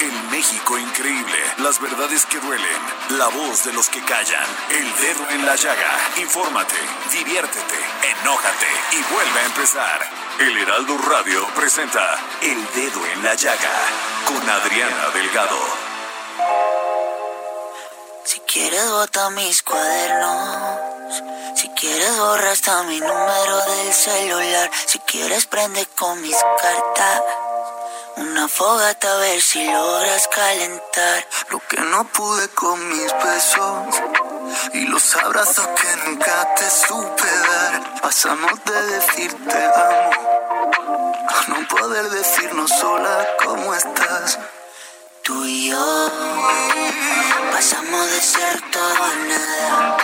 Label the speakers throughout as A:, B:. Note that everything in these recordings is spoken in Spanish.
A: El México increíble, las verdades que duelen, la voz de los que callan, el dedo en la llaga. Infórmate, diviértete, enójate y vuelve a empezar. El Heraldo Radio presenta El Dedo en la Llaga con Adriana Delgado.
B: Si quieres bota mis cuadernos, si quieres borra hasta mi número del celular, si quieres prende con mis cartas. Una fogata a ver si logras calentar lo que no pude con mis besos y los abrazos que nunca te supe dar. Pasamos de decirte amo a no poder decirnos sola cómo estás. Tú y yo pasamos de ser todo a nada,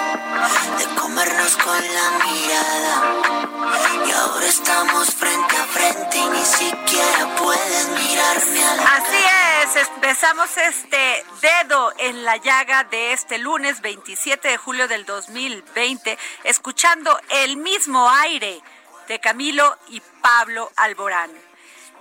B: de comernos con la mirada. Y ahora estamos frente a frente y ni siquiera puedes mirarme a la
C: Así es, empezamos este dedo en la llaga de este lunes 27 de julio del 2020, escuchando el mismo aire de Camilo y Pablo Alborán.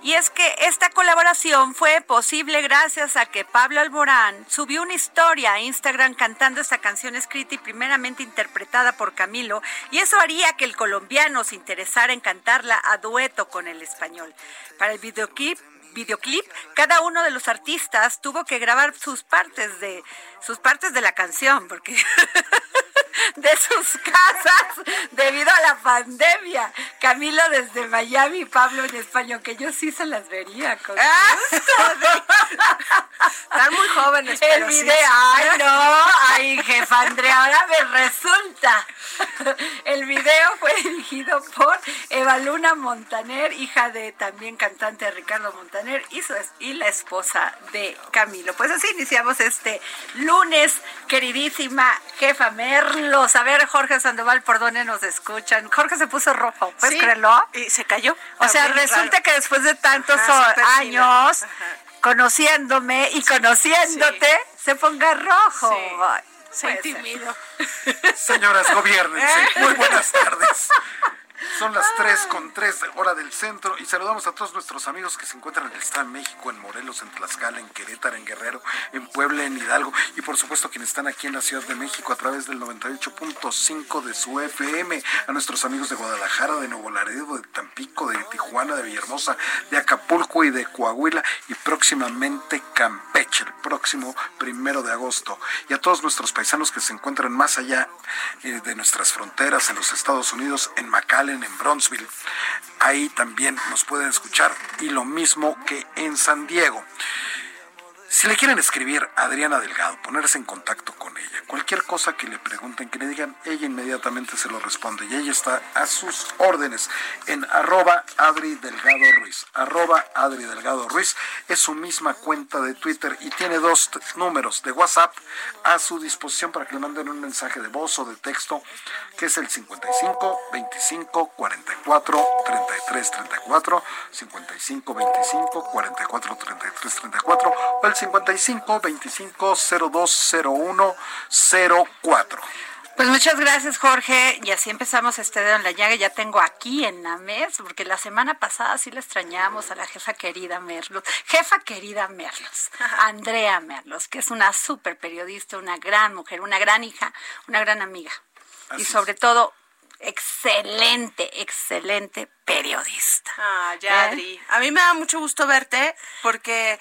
C: Y es que esta colaboración fue posible gracias a que Pablo Alborán subió una historia a Instagram cantando esta canción escrita y primeramente interpretada por Camilo, y eso haría que el colombiano se interesara en cantarla a dueto con el español. Para el videoclip videoclip, cada uno de los artistas tuvo que grabar sus partes de sus partes de la canción, porque de sus casas debido a la pandemia. Camilo desde Miami, Pablo en España, que yo sí se las vería con
D: Están muy jóvenes,
C: El video,
D: sí.
C: ay no, ay jefa Andrea, ahora me resulta. El video fue dirigido por Eva Luna Montaner, hija de también cantante Ricardo Montaner y, su y la esposa de Camilo. Pues así iniciamos este lunes, queridísima jefa A ver, Jorge Sandoval, ¿por dónde nos escuchan? Jorge se puso rojo, ¿puedes
D: Sí,
C: creerlo?
D: Y se cayó.
C: O sea,
D: También,
C: resulta
D: claro.
C: que después de tantos
D: Ajá,
C: años conociéndome y conociéndote, se ponga rojo.
D: Se intimido.
E: Señoras, gobiernense. Muy buenas tardes. Son las 3 con 3 hora del centro y saludamos a todos nuestros amigos que se encuentran en el Estado de México, en Morelos, en Tlaxcala, en Querétaro, en Guerrero, en Puebla, en Hidalgo y por supuesto quienes están aquí en la Ciudad de México a través del 98.5 de su FM, a nuestros amigos de Guadalajara, de Nuevo Laredo, de Tampico, de Tijuana, de Villahermosa, de Acapulco y de Coahuila y próximamente Campeche, el próximo primero de agosto. Y a todos nuestros paisanos que se encuentran más allá eh, de nuestras fronteras en los Estados Unidos, en McAllen, en Bronzeville. Ahí también nos pueden escuchar y lo mismo que en San Diego. Si le quieren escribir a Adriana Delgado, ponerse en contacto con ella, cualquier cosa que le pregunten, que le digan, ella inmediatamente se lo responde. Y ella está a sus órdenes en arroba Adri Delgado Ruiz. Arroba Adri Delgado Ruiz es su misma cuenta de Twitter y tiene dos números de WhatsApp a su disposición para que le manden un mensaje de voz o de texto, que es el 55 25 44 33 34, 55 25 44 33 34 o el 55 25 0201 04.
C: Pues muchas gracias, Jorge. Y así empezamos este dedo en la llaga. Ya tengo aquí en la mesa, porque la semana pasada sí la extrañamos a la jefa querida Merlos. Jefa querida Merlos, Andrea Merlos, que es una súper periodista, una gran mujer, una gran hija, una gran amiga.
E: Así
C: y
E: es.
C: sobre todo, excelente, excelente periodista.
D: Ah, ya,
C: ¿Eh?
D: Adri. A mí me da mucho gusto verte porque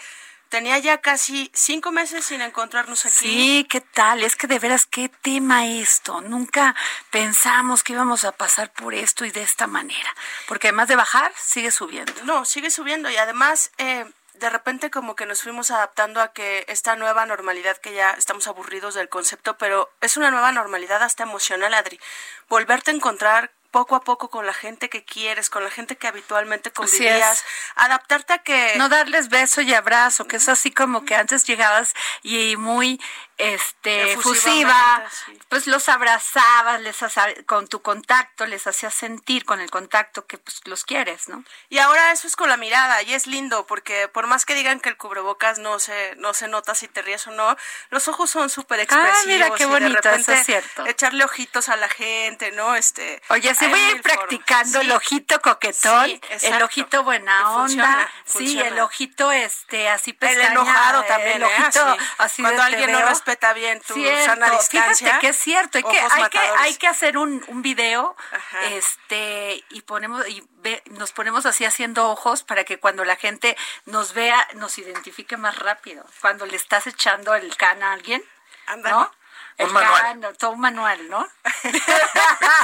D: tenía ya casi cinco meses sin encontrarnos aquí.
C: Sí, ¿qué tal? Es que de veras, ¿qué tema esto? Nunca pensamos que íbamos a pasar por esto y de esta manera. Porque además de bajar, sigue subiendo.
D: No, sigue subiendo y además... Eh, de repente como que nos fuimos adaptando a que esta nueva normalidad que ya estamos aburridos del concepto, pero es una nueva normalidad hasta emocional, Adri. Volverte a encontrar poco a poco con la gente que quieres, con la gente que habitualmente convivías, adaptarte a que...
C: No darles beso y abrazo, que es así como que antes llegabas y muy este fusiva, pues los abrazabas, les con tu contacto les hacías sentir con el contacto que pues los quieres, ¿no?
D: Y ahora eso es con la mirada y es lindo porque por más que digan que el cubrebocas no se no se nota si te ríes o no, los ojos son súper expresivos. Ah,
C: mira qué bonito, eso es cierto.
D: Echarle ojitos a la gente, ¿no? Este
C: Oye, sí voy a ir practicando el ojito coquetón, el ojito buena onda, sí, el ojito este así pestaña,
D: el enojado también,
C: el ¿eh? ojito así,
D: cuando alguien no respeta bien tu sana distancia.
C: Fíjate que es cierto, hay que, hay que, hay que hacer un, un video este y ponemos y nos ponemos así haciendo ojos para que cuando la gente nos vea nos identifique más rápido. Cuando le estás echando el can a alguien, ¿no? El un manual. todo un manual, ¿no?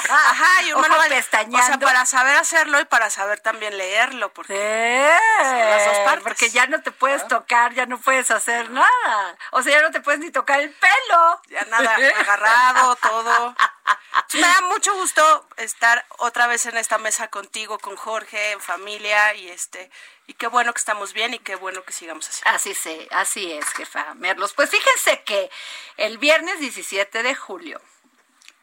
D: Ajá, y un manual. O sea, para saber hacerlo y para saber también leerlo, porque
C: las dos partes. Porque ya no te puedes tocar, ya no puedes hacer nada. O sea, ya no te puedes ni tocar el pelo.
D: Ya nada, agarrado, todo. Me da mucho gusto estar otra vez en esta mesa contigo, con Jorge, en familia, y este, y qué bueno que estamos bien y qué bueno que sigamos así.
C: Así sí, así es, jefa Merlos. Pues fíjense que el viernes 17 de julio,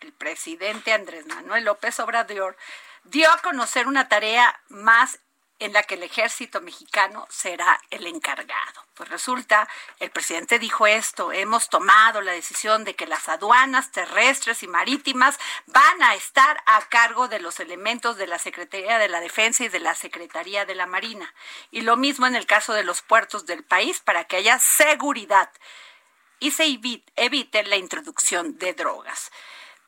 C: el presidente Andrés Manuel López Obrador dio a conocer una tarea más en la que el ejército mexicano será el encargado. Pues resulta, el presidente dijo esto, hemos tomado la decisión de que las aduanas terrestres y marítimas van a estar a cargo de los elementos de la Secretaría de la Defensa y de la Secretaría de la Marina. Y lo mismo en el caso de los puertos del país para que haya seguridad y se evite la introducción de drogas.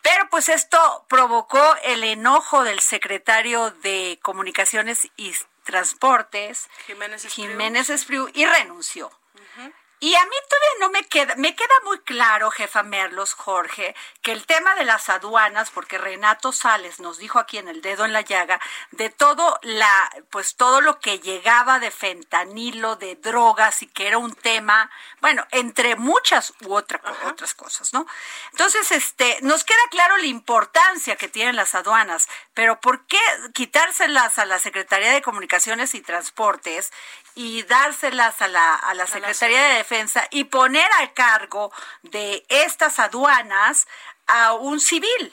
C: Pero pues esto provocó el enojo del secretario de Comunicaciones y Transportes,
D: Jiménez
C: Espriu, Jiménez y renunció. Y a mí todavía no me queda, me queda muy claro, jefa Merlos, Jorge, que el tema de las aduanas, porque Renato Sales nos dijo aquí en el dedo en la llaga, de todo la, pues todo lo que llegaba de fentanilo, de drogas, y que era un tema, bueno, entre muchas u otra, otras cosas, ¿no? Entonces, este, nos queda claro la importancia que tienen las aduanas, pero ¿por qué quitárselas a la Secretaría de Comunicaciones y Transportes y dárselas a la, a la Secretaría de Defensa y poner a cargo de estas aduanas a un civil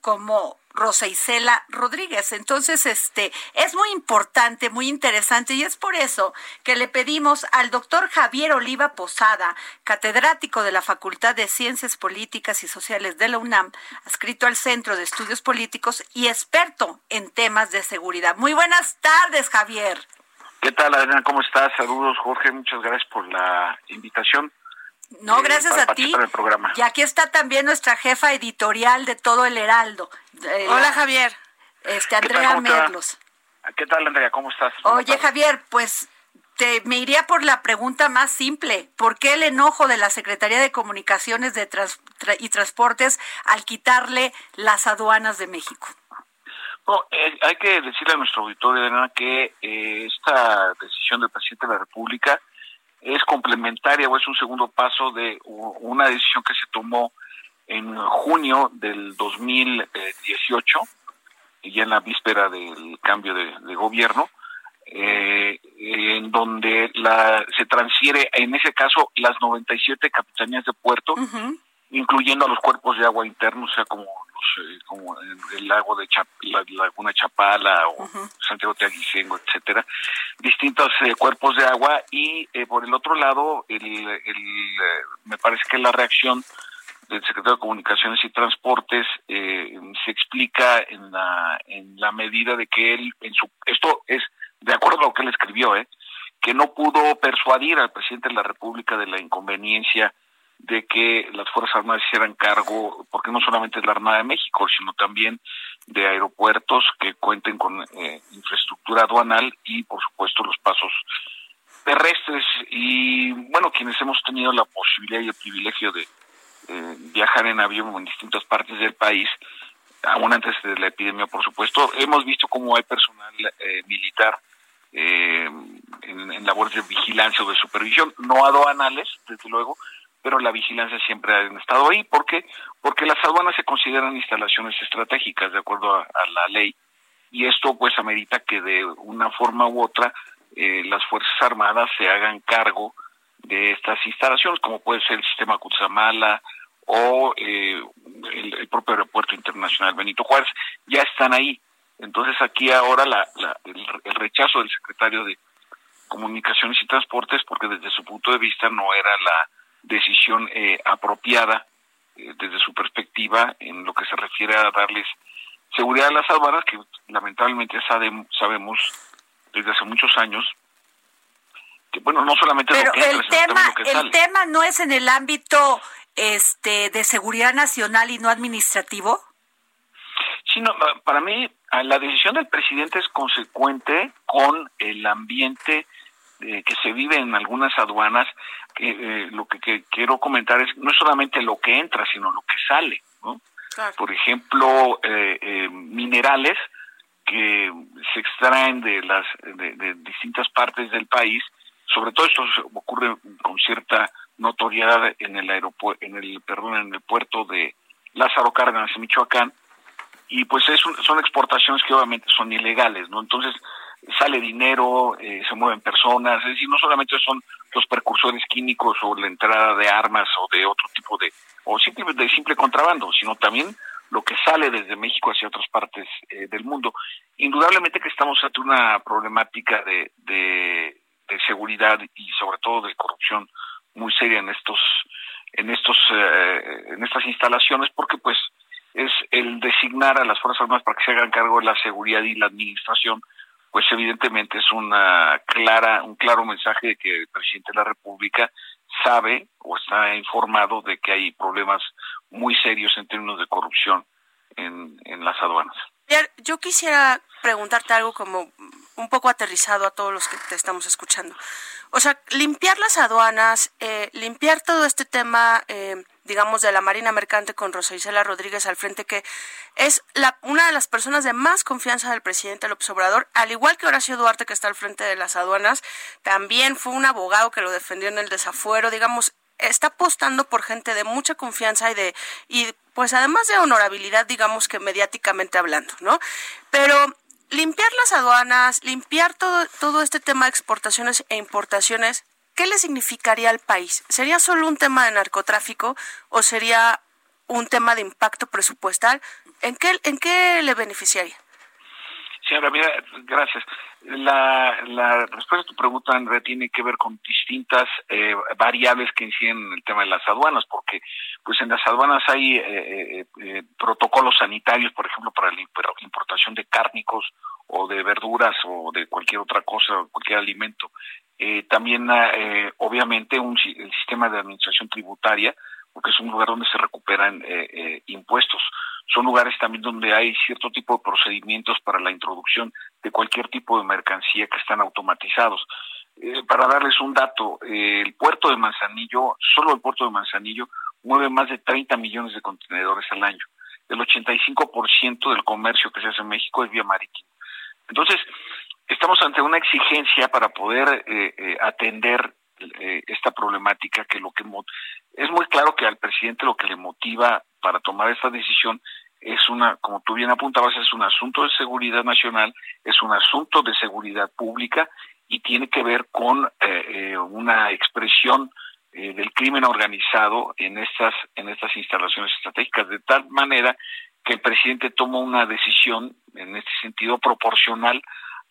C: como Rosa Isela Rodríguez. Entonces, este es muy importante, muy interesante y es por eso que le pedimos al doctor Javier Oliva Posada, catedrático de la Facultad de Ciencias Políticas y Sociales de la UNAM, adscrito al Centro de Estudios Políticos y experto en temas de seguridad. Muy buenas tardes, Javier.
F: ¿Qué tal, Adriana? ¿Cómo estás? Saludos, Jorge. Muchas gracias por la invitación.
C: No, eh, gracias a ti.
F: programa.
C: Y aquí está también nuestra jefa editorial de todo el Heraldo.
D: Hola, Javier.
C: Este, Andrea Merlos.
F: ¿Qué tal, Andrea? ¿Cómo estás?
C: Oye, Javier, pues te, me iría por la pregunta más simple. ¿Por qué el enojo de la Secretaría de Comunicaciones de y Transportes al quitarle las aduanas de México?
F: No, eh, hay que decirle a nuestro auditorio, Elena, que eh, esta decisión del presidente de la República es complementaria o es un segundo paso de una decisión que se tomó en junio del 2018, ya en la víspera del cambio de, gobierno, eh, en donde la, se transfiere, en ese caso, las 97 capitanías de puerto, incluyendo a los cuerpos de agua internos, o sea, como eh, como el, lago de la laguna Chapala o Santiago Teaguicengo, etcétera, distintos eh, cuerpos de agua y eh, por el otro lado, el, me parece que la reacción del secretario de Comunicaciones y Transportes se explica en la en la medida de que él en su esto es de acuerdo a lo que él escribió, eh, que no pudo persuadir al presidente de la República de la inconveniencia de que las Fuerzas Armadas hicieran cargo, porque no solamente es la Armada de México, sino también de aeropuertos que cuenten con eh, infraestructura aduanal y, por supuesto, los pasos terrestres. Y bueno, quienes hemos tenido la posibilidad y el privilegio de eh, viajar en avión en distintas partes del país, aún antes de la epidemia, por supuesto, hemos visto cómo hay personal eh, militar eh, en, en, labores de vigilancia o de supervisión, no aduanales, desde luego, pero la vigilancia siempre ha estado ahí. ¿Por qué? Porque las aduanas se consideran instalaciones estratégicas de acuerdo a, la ley y esto pues amerita que de una forma u otra eh, las Fuerzas Armadas se hagan cargo de estas instalaciones, como puede ser el sistema Cutzamala o eh, el, propio aeropuerto internacional Benito Juárez, ya están ahí. Entonces aquí ahora la, el, rechazo del secretario de Comunicaciones y Transportes, porque desde su punto de vista no era la decisión eh, apropiada eh, desde su perspectiva en lo que se refiere a darles seguridad a las aduanas, que lamentablemente sabemos desde hace muchos años que bueno no solamente
C: pero el tema el tema no es en el ámbito este de seguridad nacional y no administrativo.
F: Sí para mí la decisión del presidente es consecuente con el ambiente eh, que se vive en algunas aduanas que eh, lo que, quiero comentar es no solamente lo que entra sino lo que sale ¿no? por ejemplo eh, minerales que se extraen de las de, distintas partes del país. Sobre todo esto ocurre con cierta notoriedad en el aeropuerto en el perdón en el puerto de Lázaro Cárdenas en Michoacán. Y pues es son exportaciones que obviamente son ilegales no entonces sale dinero eh, se mueven personas es decir no solamente son los precursores químicos o la entrada de armas o de otro tipo de o simplemente de simple contrabando sino también lo que sale desde México hacia otras partes eh, del mundo. Indudablemente que estamos ante una problemática de, de, seguridad y sobre todo de corrupción muy seria en estos en estos eh, en estas instalaciones porque pues es el designar a las fuerzas armadas para que se hagan cargo de la seguridad y la administración pues evidentemente es una clara un claro mensaje de que el presidente de la República sabe o está informado de que hay problemas muy serios en términos de corrupción en, en las aduanas.
D: Yo quisiera preguntarte algo como un poco aterrizado a todos los que te estamos escuchando. O sea, limpiar las aduanas, eh, limpiar todo este tema, eh, digamos, de la Marina Mercante con Rosa Isela Rodríguez al frente, que es la, una de las personas de más confianza del presidente López Obrador, al igual que Horacio Duarte, que está al frente de las aduanas, también fue un abogado que lo defendió en el desafuero, digamos, está apostando por gente de mucha confianza y de y pues además de honorabilidad digamos que mediáticamente hablando no pero limpiar las aduanas limpiar todo todo este tema de exportaciones e importaciones qué le significaría al país sería solo un tema de narcotráfico o sería un tema de impacto presupuestal en qué en qué le beneficiaría
F: Señora, gracias. La, respuesta a tu pregunta, Andrea, tiene que ver con distintas eh, variables que inciden en el tema de las aduanas, porque pues en las aduanas hay eh, eh, protocolos sanitarios, por ejemplo, para la importación de cárnicos o de verduras o de cualquier otra cosa, cualquier alimento. también, obviamente, un, el sistema de administración tributaria, porque es un lugar donde se recuperan impuestos son lugares también donde hay cierto tipo de procedimientos para la introducción de cualquier tipo de mercancía que están automatizados. Eh, para darles un dato, eh, el puerto de Manzanillo, solo el puerto de Manzanillo, mueve más de 30 millones de contenedores al año. El 85% del comercio que se hace en México es vía marítima. Entonces, estamos ante una exigencia para poder eh, esta problemática que lo que es muy claro que al presidente lo que le motiva para tomar esta decisión es una, como tú bien apuntabas, es un asunto de seguridad nacional, es un asunto de seguridad pública y tiene que ver con eh, eh, una expresión eh, del crimen organizado en estas en estas instalaciones estratégicas de tal manera que el presidente toma una decisión en este sentido proporcional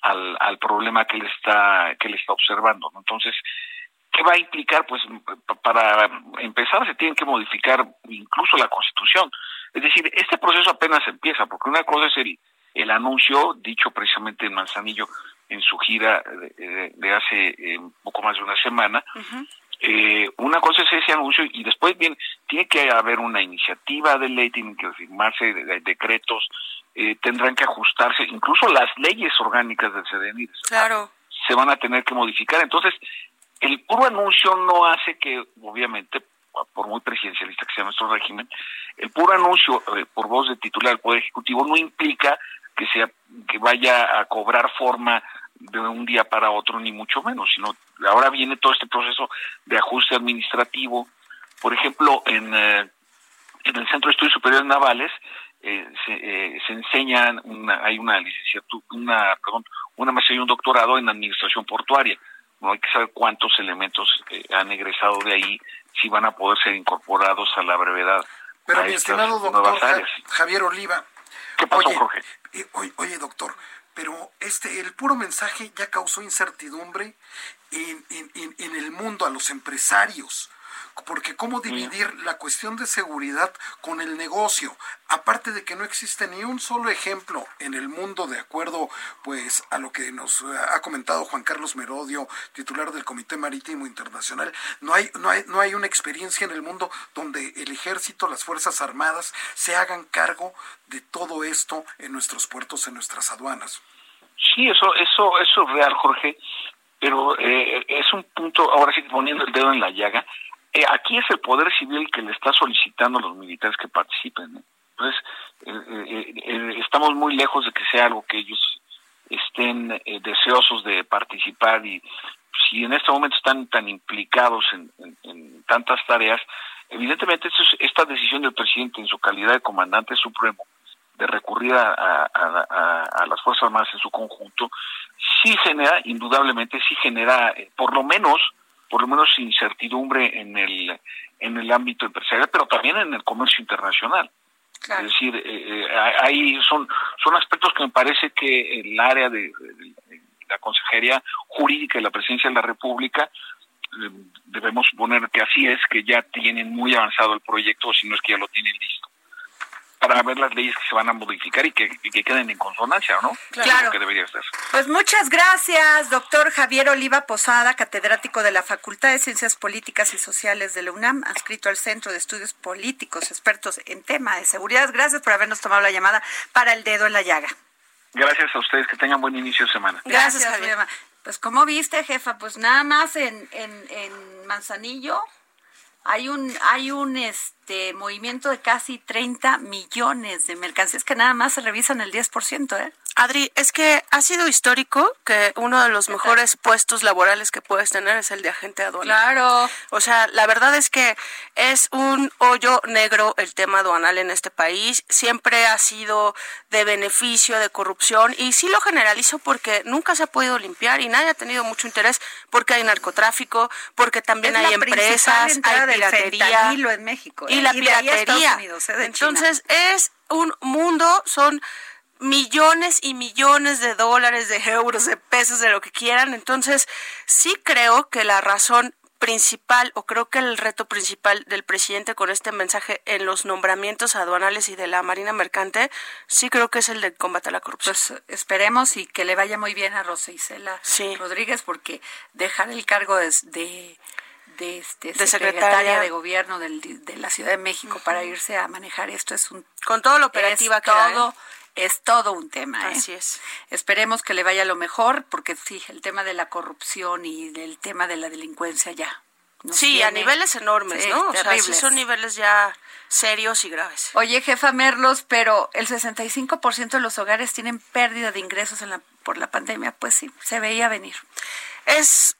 F: al, al problema que le está que le está observando entonces ¿Qué va a implicar? Pues para empezar se tiene que modificar incluso la Constitución. Es decir, este proceso apenas empieza, porque una cosa es el, el anuncio dicho precisamente en Manzanillo en su gira de, hace eh, poco más de una semana. eh, una cosa es ese anuncio y después bien tiene que haber una iniciativa de ley, tienen que firmarse decretos, eh, tendrán que ajustarse, incluso las leyes orgánicas del CDN.
D: Claro
F: se van a tener que modificar. Entonces, el puro anuncio no hace que, obviamente, por muy presidencialista que sea nuestro régimen, el puro anuncio eh, por voz de titular del Poder Ejecutivo no implica que sea que vaya a cobrar forma de un día para otro ni mucho menos, sino ahora viene todo este proceso de ajuste administrativo. Por ejemplo, en, eh, en el Centro de Estudios Superiores Navales eh, se, eh, se enseñan una, hay una licenciatura, una, perdón, una maestría y un doctorado en administración portuaria. No hay que saber cuántos elementos eh, han egresado de ahí, si van a poder ser incorporados a la brevedad.
E: Pero mi estimado doctor Javier Oliva,
F: ¿Qué pasó, Jorge?
E: Oye, doctor, pero este el puro mensaje ya causó incertidumbre en, en, en el mundo a los empresarios porque cómo dividir la cuestión de seguridad con el negocio, aparte de que no existe ni un solo ejemplo en el mundo de acuerdo pues a lo que nos ha comentado Juan Carlos Merodio, titular del Comité Marítimo Internacional, no hay no hay no hay una experiencia en el mundo donde el ejército, las fuerzas armadas se hagan cargo de todo esto en nuestros puertos, en nuestras aduanas.
F: Sí, eso eso eso es real, Jorge, pero eh, es un punto ahora sí poniendo el dedo en la llaga eh, aquí es el poder civil que le está solicitando a los militares que participen. Entonces, eh, eh, estamos muy lejos de que sea algo que ellos estén deseosos de participar y si en este momento están tan implicados en, tantas tareas, evidentemente esta decisión del presidente en su calidad de comandante supremo de recurrir a, a, las Fuerzas Armadas en su conjunto, sí genera, indudablemente, sí genera, por lo menos, por lo menos incertidumbre en el, en el ámbito empresarial, pero también en el comercio internacional. Es decir, eh, eh, hay, son, son aspectos que me parece que el área de, la Consejería Jurídica de la Presidencia de la República eh, debemos suponer que así es, que ya tienen muy avanzado el proyecto, si no es que ya lo tienen listo para ver las leyes que se van a modificar y que, queden en consonancia, ¿no?
C: Claro.
F: que debería ser.
C: Pues muchas gracias, doctor Javier Oliva Posada, catedrático de la Facultad de Ciencias Políticas y Sociales de la UNAM, adscrito al Centro de Estudios Políticos, expertos en tema de seguridad. Gracias por habernos tomado la llamada para el dedo en la llaga.
F: Gracias a ustedes, que tengan buen inicio de semana.
C: Gracias, Javier. Pues como viste, jefa, pues nada más en, en, en Manzanillo hay un hay un este movimiento de casi 30 millones de mercancías que nada más se revisan el 10%, ¿eh?
D: Adri, es que ha sido histórico que uno de los mejores puestos laborales que puedes tener es el de agente aduanal.
C: Claro.
D: O sea, la verdad es que es un hoyo negro el tema aduanal en este país. Siempre ha sido de beneficio, de corrupción, y sí lo generalizo porque nunca se ha podido limpiar y nadie ha tenido mucho interés porque hay narcotráfico, porque también hay empresas, hay piratería.
C: en México.
D: Y ¿eh? la piratería. ¿eh? Entonces, es un mundo, son millones y millones de dólares, de euros, de pesos, de lo que quieran. Entonces, sí creo que la razón principal, o creo que el reto principal del presidente con este mensaje en los nombramientos aduanales y de la Marina Mercante, sí creo que es el de combate a la corrupción.
C: Pues esperemos y que le vaya muy bien a Rosa Isela Rodríguez, porque dejar el cargo de, de, este, de secretaria de gobierno de la Ciudad de México para irse a manejar esto es un...
D: Con todo lo operativa que
C: todo es todo un tema.
D: ¿eh? Así es.
C: Esperemos que le vaya lo mejor, porque sí, el tema de la corrupción y del tema de la delincuencia ya.
D: Sí, a niveles enormes, ¿no? O sea, sí son niveles ya serios y graves.
C: Oye, jefa Merlos, pero el 65% de los hogares tienen pérdida de ingresos en la, por la pandemia. Pues sí, se veía venir.
D: Es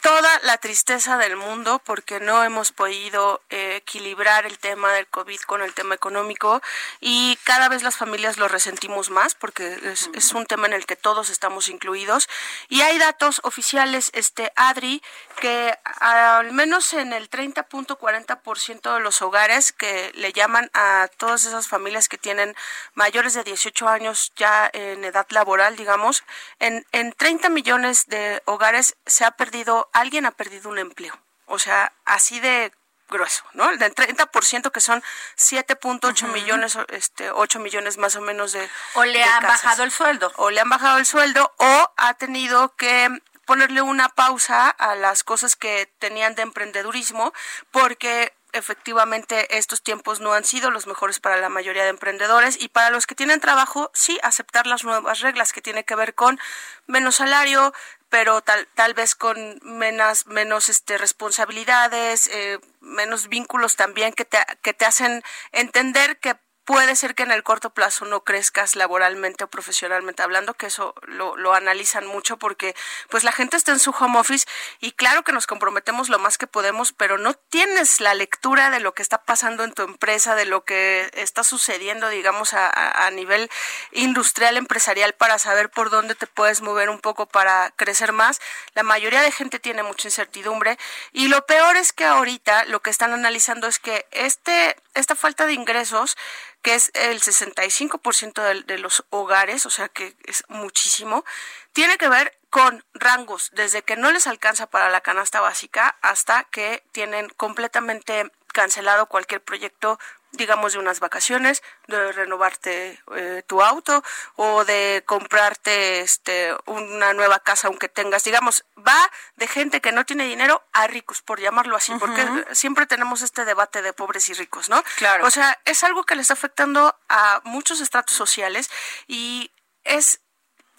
D: toda la tristeza del mundo porque no hemos podido eh, equilibrar el tema del COVID con el tema económico y cada vez las familias lo resentimos más porque es, un tema en el que todos estamos incluidos. Y hay datos oficiales, este Adri, que al menos en el 30.40% de los hogares que le llaman a todas esas familias que tienen mayores de 18 años ya en edad laboral, digamos, en, en 30 millones de hogares se ha perdido alguien ha perdido un empleo. O sea, así de grueso, ¿no? El del 30% que son 7.8 millones, este, 8 millones más o menos de
C: O le han bajado el sueldo.
D: O le han bajado el sueldo o ha tenido que ponerle una pausa a las cosas que tenían de emprendedurismo porque efectivamente estos tiempos no han sido los mejores para la mayoría de emprendedores y para los que tienen trabajo, sí, aceptar las nuevas reglas que tiene que ver con menos salario, pero tal, tal vez con menos, menos este, responsabilidades, eh, menos vínculos también que te, que te hacen entender que puede ser que en el corto plazo no crezcas laboralmente o profesionalmente hablando, que eso lo, analizan mucho porque pues la gente está en su home office y claro que nos comprometemos lo más que podemos, pero no tienes la lectura de lo que está pasando en tu empresa, de lo que está sucediendo, digamos, a, a nivel industrial, empresarial, para saber por dónde te puedes mover un poco para crecer más. La mayoría de gente tiene mucha incertidumbre y lo peor es que ahorita lo que están analizando es que este, esta falta de ingresos que es el 65% de, de los hogares, o sea que es muchísimo, tiene que ver con rangos desde que no les alcanza para la canasta básica hasta que tienen completamente cancelado cualquier proyecto digamos de unas vacaciones, de renovarte eh, tu auto o de comprarte este una nueva casa aunque tengas, digamos, va de gente que no tiene dinero a ricos, por llamarlo así, porque siempre tenemos este debate de pobres y ricos, ¿no?
C: Claro.
D: O sea, es algo que le está afectando a muchos estratos sociales y es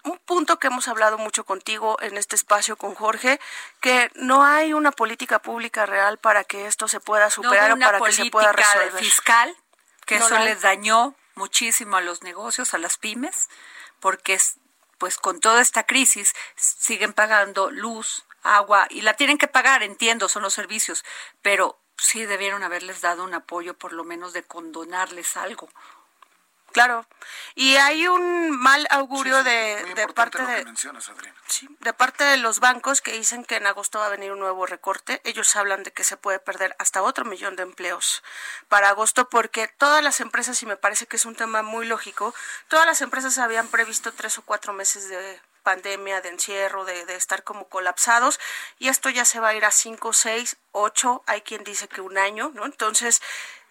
D: un punto que hemos hablado mucho contigo en este espacio con Jorge, que no hay una política pública real para que esto se pueda superar
C: no
D: o para que se pueda resolver.
C: fiscal, que no eso les dañó muchísimo a los negocios, a las pymes, porque pues con toda esta crisis siguen pagando luz, agua y la tienen que pagar, entiendo, son los servicios, pero sí debieron haberles dado un apoyo por lo menos de condonarles algo
D: Claro. Y hay un mal augurio sí, de, de parte de sí, de parte de los bancos que dicen que en agosto va a venir un nuevo recorte. Ellos hablan de que se puede perder hasta otro millón de empleos para agosto porque todas las empresas y me parece que es un tema muy lógico. Todas las empresas habían previsto tres o cuatro meses de pandemia, de encierro, de, de, estar como colapsados, y esto ya se va a ir a cinco, seis, ocho, hay quien dice que un año, ¿no? Entonces,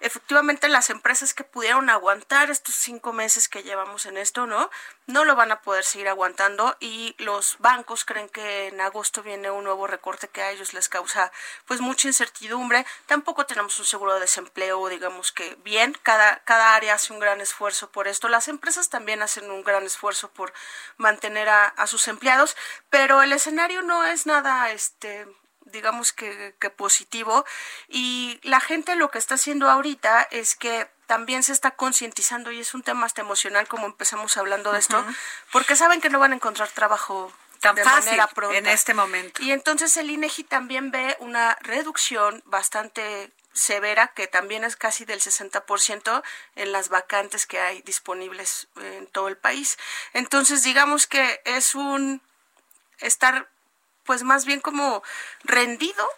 D: efectivamente las empresas que pudieron aguantar estos cinco meses que llevamos en esto, ¿no? No lo van a poder seguir aguantando y los bancos creen que en agosto viene un nuevo recorte que a ellos les causa pues mucha incertidumbre. Tampoco tenemos un seguro de desempleo, digamos que bien, cada, cada área hace un gran esfuerzo por esto. Las empresas también hacen un gran esfuerzo por mantener a, a sus empleados, pero el escenario no es nada, este, digamos que, que, positivo y la gente lo que está haciendo ahorita es que también se está concientizando y es un tema hasta emocional como empezamos hablando de esto uh -huh. porque saben que no van a encontrar trabajo
C: tan
D: de
C: fácil
D: manera pronta.
C: en este momento
D: y entonces el INEGI también ve una reducción bastante severa que también es casi del 60% en las vacantes que hay disponibles en todo el país entonces digamos que es un estar pues más bien como rendido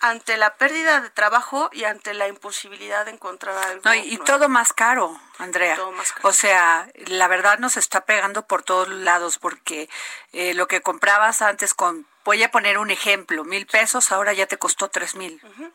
D: ante la pérdida de trabajo y ante la imposibilidad de encontrar algo.
C: No, y, todo más caro, Andrea.
D: Todo más caro.
C: O sea, la verdad nos está pegando por todos lados porque eh, lo que comprabas antes con, voy a poner un ejemplo, mil pesos, ahora ya te costó tres mil. Uh -huh.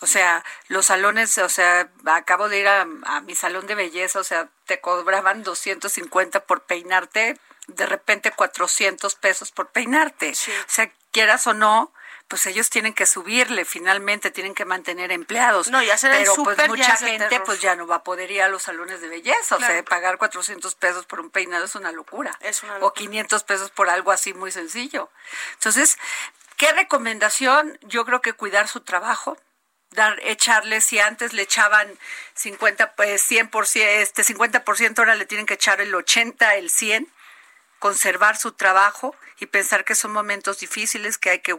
C: O sea, los salones, o sea, acabo de ir a, a mi salón de belleza, o sea, te cobraban 250 por peinarte, de repente 400 pesos por peinarte.
D: Sí.
C: O sea, quieras o no, pues ellos tienen que subirle, finalmente tienen que mantener empleados.
D: No, y hacer
C: Pero
D: el
C: pues mucha
D: ya
C: gente
D: terror.
C: pues ya no va a poder ir a los salones de belleza,
D: Claro.
C: o sea, pagar 400 pesos por un peinado es una locura.
D: Es una
C: O
D: locura.
C: 500 pesos por algo así muy sencillo. Entonces, ¿qué recomendación? Yo creo que cuidar su trabajo, dar echarle si antes le echaban 50 pues 100% este 50% ahora le tienen que echar el 80 el 100 conservar su trabajo y pensar que son momentos difíciles que hay que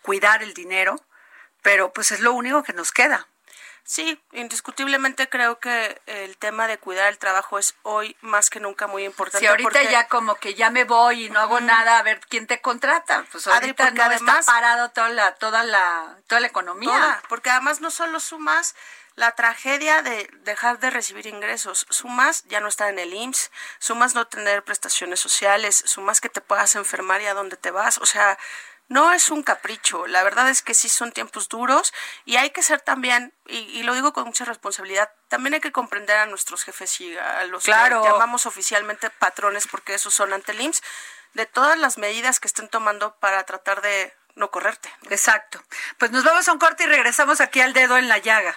C: cuidar el dinero pero pues es lo único que nos queda.
D: Sí, indiscutiblemente creo que el tema de cuidar el trabajo es hoy más que nunca muy importante.
C: si ahorita
D: porque,
C: ya como que ya me voy y no hago nada a ver quién te contrata. Pues
D: Adri,
C: ahorita
D: porque
C: no
D: además-
C: está parado toda la toda la toda la economía.
D: Toda, porque además no solo sumas la tragedia de dejar de recibir ingresos, sumas ya no estar en el IMSS, sumas no tener prestaciones sociales, sumas que te puedas enfermar y a dónde te vas, o sea, no es un capricho, la verdad es que sí son tiempos duros y hay que ser también, y, y lo digo con mucha responsabilidad, también hay que comprender a nuestros jefes y a los
C: Claro.
D: que llamamos oficialmente patrones, porque esos son ante el IMSS, de todas las medidas que estén tomando para tratar de no correrte.
C: Exacto. Pues nos vamos a un corte y regresamos aquí al dedo en la llaga.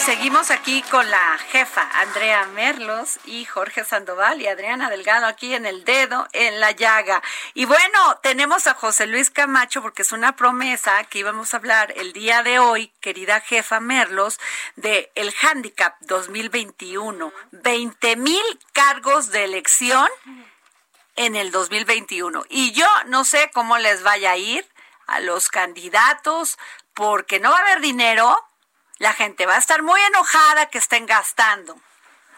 C: Seguimos aquí con la jefa Andrea Merlos y Jorge Sandoval y Adriana Delgado aquí en el dedo, en la llaga. Y bueno, tenemos a José Luis Camacho porque es una promesa que íbamos a hablar el día de hoy, querida jefa Merlos, de el Handicap 2021. 20 mil cargos de elección en el 2021. Y yo no sé cómo les vaya a ir a los candidatos porque no va a haber dinero la gente va a estar muy enojada que estén gastando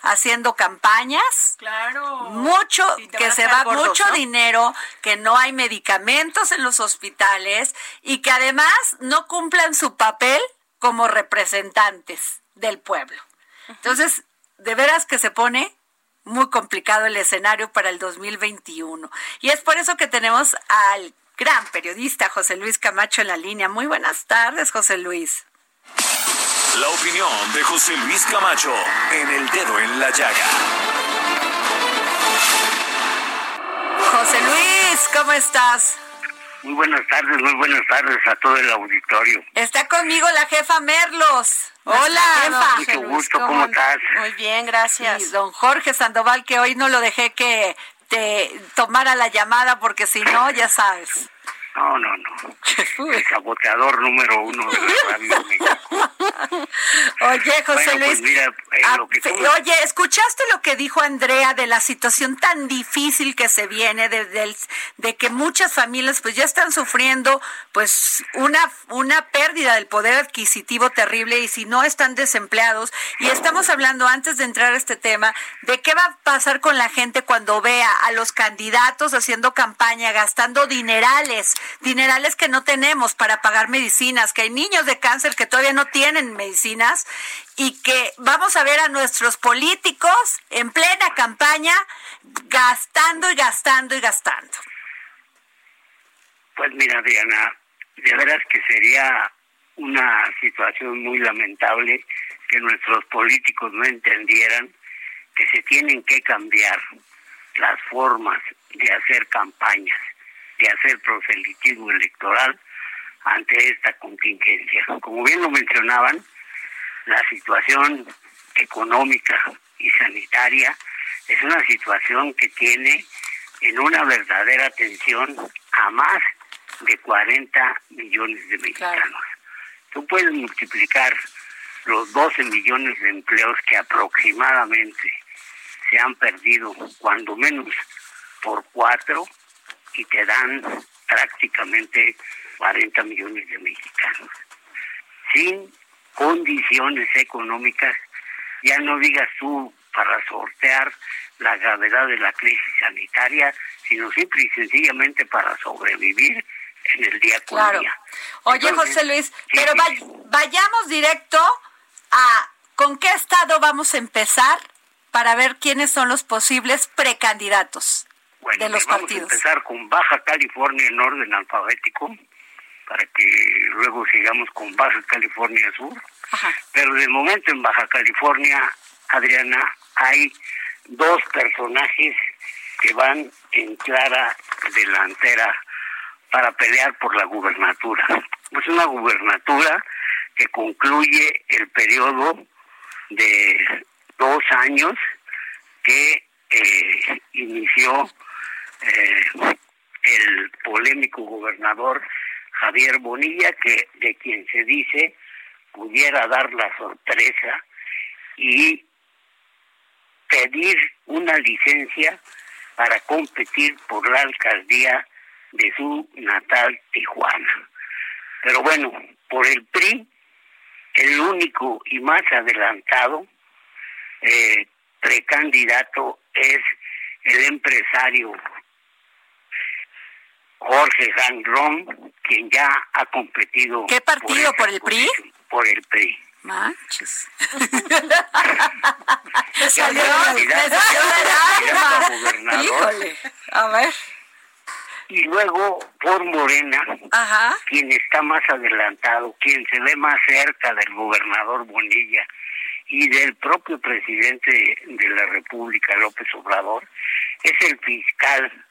C: haciendo campañas.
D: Claro.
C: Mucho, que se va mucho dinero, que no hay medicamentos en los hospitales y que además no cumplan su papel como representantes del pueblo. Entonces, de veras que se pone muy complicado el escenario para el 2021. Y es por eso que tenemos al gran periodista José Luis Camacho en la línea. Muy buenas tardes, José Luis.
A: La opinión de José Luis Camacho en el dedo en la llaga.
C: José Luis, ¿cómo estás?
G: Muy buenas tardes, muy buenas tardes a todo el auditorio.
C: Está conmigo la jefa Merlos. Hola, jefa.
G: Mucho gusto, ¿cómo estás?
D: Muy bien, gracias.
C: Y don Jorge Sandoval, que hoy no lo dejé que te tomara la llamada porque si no, ya sabes.
G: No, no, no. El saboteador número uno de la radio México.
C: Oye, José
G: Bueno,
C: Luis.
G: pues mira, eh,
C: ah,
G: lo que tú-
C: Oye, ¿escuchaste lo que dijo Andrea de la situación tan difícil que se viene, de, del- de que muchas familias pues ya están sufriendo pues una, una pérdida del poder adquisitivo terrible y si no están desempleados? Y estamos hablando antes de entrar a este tema de qué va a pasar con la gente cuando vea a los candidatos haciendo campaña, gastando dinerales, dinerales que no tenemos para pagar medicinas, que hay niños de cáncer que todavía no tienen medicinas y que vamos a ver a nuestros políticos en plena campaña gastando y gastando y gastando.
G: Pues mira, Diana, de veras que sería una situación muy lamentable que nuestros políticos no entendieran que se tienen que cambiar las formas de hacer campañas, de hacer proselitismo electoral ante esta contingencia. Como bien lo mencionaban, la situación económica y sanitaria es una situación que tiene en una verdadera tensión a más de 40 millones de mexicanos. Tú puedes multiplicar los 12 millones de empleos que aproximadamente se han perdido, cuando menos por cuatro, y te dan prácticamente 40 millones de mexicanos. Sin condiciones económicas, ya no digas tú para sortear la gravedad de la crisis sanitaria, sino simple y sencillamente para sobrevivir en el día con
C: Claro.
G: día.
C: Oye,
G: Entonces,
C: José Luis,
G: sí,
C: pero vay- vayamos directo a con qué estado vamos a empezar para ver quiénes son los posibles precandidatos
G: Bueno,
C: de los
G: vamos
C: partidos.
G: a empezar con Baja California en orden alfabético, para que luego sigamos con Baja California Sur.
C: Ajá.
G: Pero de momento en Baja California, Adriana, hay dos personajes que van en clara delantera para pelear por la gubernatura. Es una gubernatura que concluye el periodo de dos años que eh, inició eh, el polémico gobernador Javier Bonilla, que de quien se dice pudiera dar la sorpresa y pedir una licencia para competir por la alcaldía de su natal Tijuana. Pero bueno, por el PRI el único y más adelantado eh, precandidato es el empresario Jorge Gangrón, quien ya ha competido.
C: ¿Qué partido? ¿Por, el PRI?
G: Por el PRI.
C: Manches.
G: salió,
C: Híjole. A ver.
G: Y luego por Morena,
C: Ajá.
G: quien está más adelantado, quien se ve más cerca del gobernador Bonilla y del propio presidente de la República, López Obrador, es el fiscal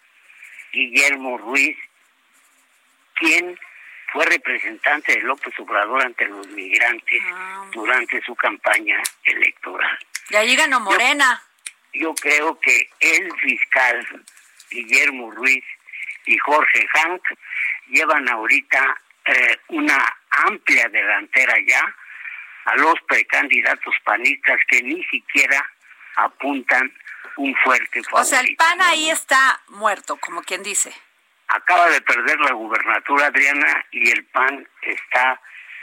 G: Guillermo Ruiz, quien fue representante de López Obrador ante los migrantes
C: Ah.
G: durante su campaña electoral.
C: Y ahí ganó Morena.
G: Yo creo que el fiscal Guillermo Ruiz y Jorge Hank llevan ahorita eh, una amplia delantera ya a los precandidatos panistas que ni siquiera apuntan un fuerte favorito.
C: O sea, el PAN ahí está muerto, como quien dice.
G: Acaba de perder la gubernatura Adriana y el PAN está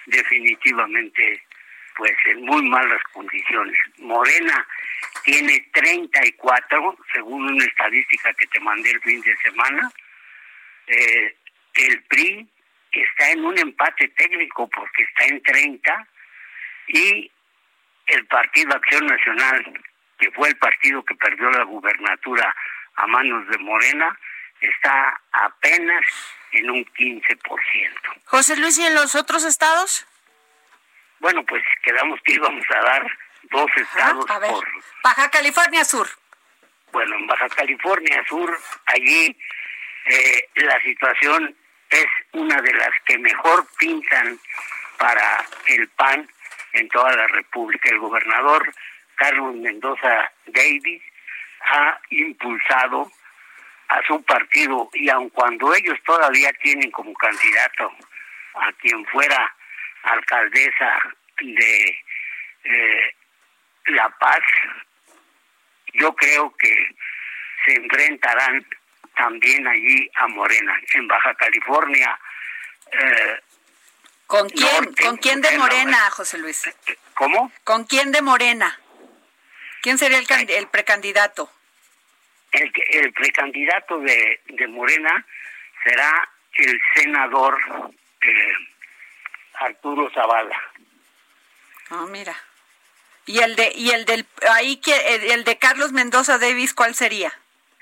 G: definitivamente pues en muy malas condiciones. Morena tiene 34, según una estadística que te mandé el fin de semana. Eh, el PRI está en un empate técnico porque está en 30 y el Partido Acción Nacional, que fue el partido que perdió la gubernatura a manos de Morena, está apenas en un 15%.
D: José Luis, ¿y en los otros estados?
G: Bueno, pues quedamos que íbamos a dar dos estados
C: A ver.
G: por...
C: Baja California Sur.
G: Bueno, en Baja California Sur, allí eh, la situación es una de las que mejor pintan para el PAN en toda la República. El gobernador Carlos Mendoza Davis ha impulsado a su partido y aun cuando ellos todavía tienen como candidato a quien fuera alcaldesa de eh, La Paz, yo creo que se enfrentarán también allí a Morena. En Baja California, eh,
C: ¿Con quién?
G: Norte,
C: ¿Con quién de
G: Morena,
C: Morena, José Luis?
G: ¿cómo?
C: ¿Con quién de Morena? ¿Quién sería el, can- el precandidato?
G: El, precandidato de, de Morena será el senador eh, Arturo Zavala.
C: Ah, mira. ¿Y el de y el del ahí el, de Carlos Mendoza Davis cuál sería?